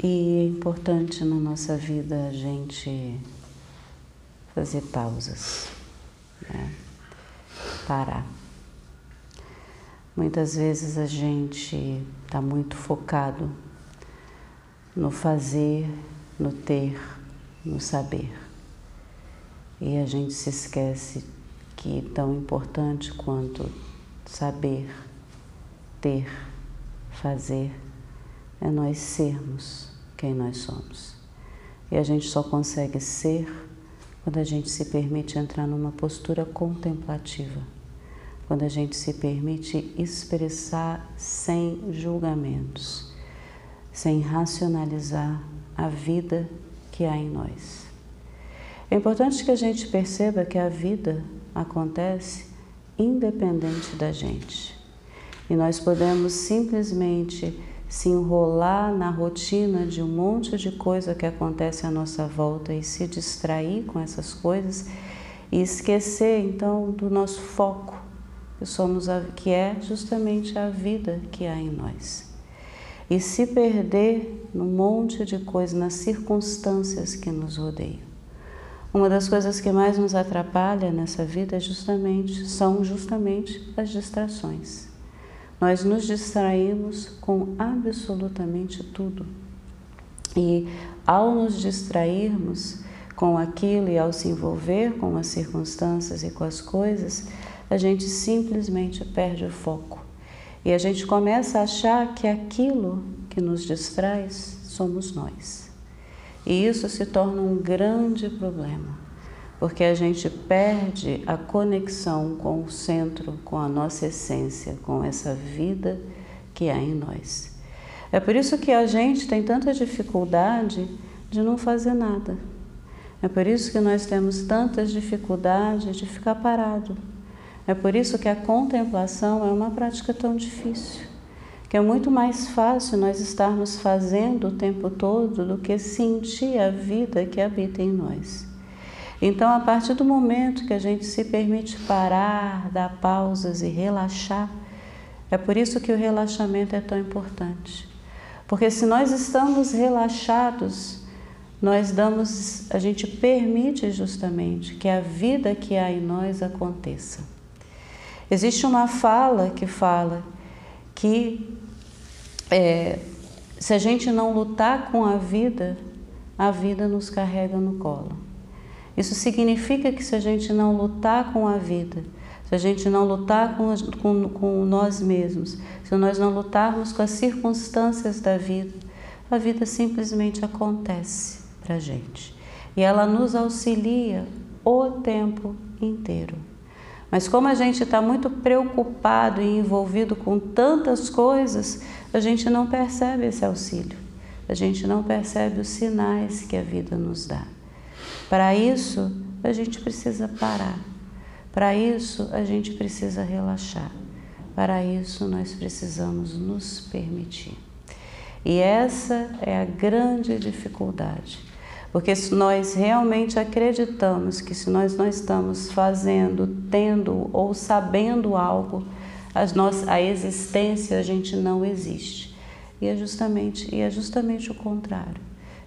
E é importante na nossa vida a gente fazer pausas, né? parar. Muitas vezes a gente está muito focado no fazer, no ter, no saber. E a gente se esquece que tão importante quanto saber, ter, fazer, é nós sermos quem nós somos. E a gente só consegue ser quando a gente se permite entrar numa postura contemplativa, quando a gente se permite expressar sem julgamentos, sem racionalizar a vida que há em nós. É importante que a gente perceba que a vida acontece independente da gente. E nós podemos simplesmente se enrolar na rotina de um monte de coisa que acontece à nossa volta e se distrair com essas coisas e esquecer então do nosso foco, que somos a, que é justamente a vida que há em nós. E se perder num monte de coisas, nas circunstâncias que nos rodeiam. Uma das coisas que mais nos atrapalha nessa vida é justamente, são justamente as distrações. Nós nos distraímos com absolutamente tudo. E ao nos distrairmos com aquilo e ao se envolver com as circunstâncias e com as coisas, a gente simplesmente perde o foco. E a gente começa a achar que aquilo que nos distrai somos nós. E isso se torna um grande problema, porque a gente perde a conexão com o centro, com a nossa essência, com essa vida que há em nós. É por isso que a gente tem tanta dificuldade de não fazer nada. É por isso que nós temos tantas dificuldades de ficar parado. É por isso que a contemplação é uma prática tão difícil que é muito mais fácil nós estarmos fazendo o tempo todo do que sentir a vida que habita em nós. Então, a partir do momento que a gente se permite parar, dar pausas e relaxar, é por isso que o relaxamento é tão importante. Porque se nós estamos relaxados, nós damos, a gente permite justamente que a vida que há em nós aconteça. Existe uma fala que fala que é, se a gente não lutar com a vida, a vida nos carrega no colo. Isso significa que se a gente não lutar com a vida, se a gente não lutar com, com, com nós mesmos, se nós não lutarmos com as circunstâncias da vida, a vida simplesmente acontece para a gente. E ela nos auxilia o tempo inteiro. Mas como a gente está muito preocupado e envolvido com tantas coisas, a gente não percebe esse auxílio, a gente não percebe os sinais que a vida nos dá. Para isso, a gente precisa parar. Para isso, a gente precisa relaxar. Para isso, nós precisamos nos permitir. E essa é a grande dificuldade porque se nós realmente acreditamos que se nós não estamos fazendo, tendo ou sabendo algo, a existência a gente não existe. E é justamente, e é justamente o contrário.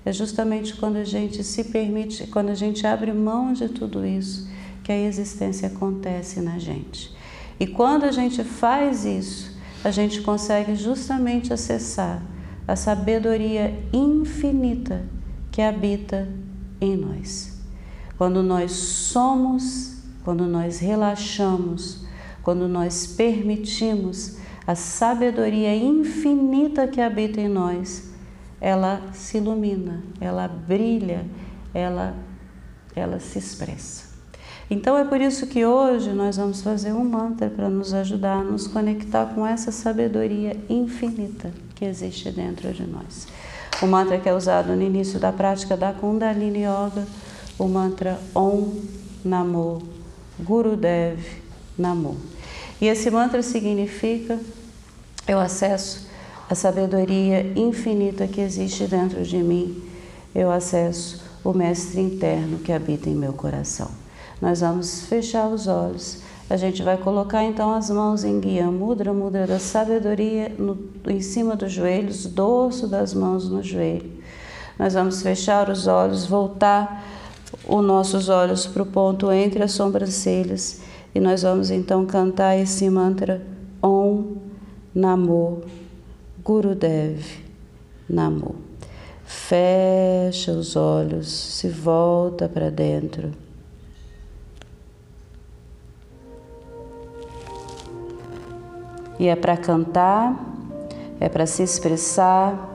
É justamente quando a gente se permite, quando a gente abre mão de tudo isso, que a existência acontece na gente. E quando a gente faz isso, a gente consegue justamente acessar a sabedoria infinita que habita em nós. Quando nós somos, quando nós relaxamos, quando nós permitimos a sabedoria infinita que habita em nós, ela se ilumina, ela brilha, ela, ela se expressa. Então é por isso que hoje nós vamos fazer um mantra para nos ajudar a nos conectar com essa sabedoria infinita que existe dentro de nós. O mantra que é usado no início da prática da Kundalini Yoga, o mantra Om Namo Gurudev Namo. E esse mantra significa eu acesso a sabedoria infinita que existe dentro de mim, eu acesso o mestre interno que habita em meu coração. Nós vamos fechar os olhos a gente vai colocar então as mãos em guia mudra, mudra da sabedoria, no, em cima dos joelhos, dorso das mãos no joelho. Nós vamos fechar os olhos, voltar os nossos olhos para o ponto entre as sobrancelhas e nós vamos então cantar esse mantra Om Namo Gurudev Namo. Fecha os olhos, se volta para dentro. E é para cantar, é para se expressar,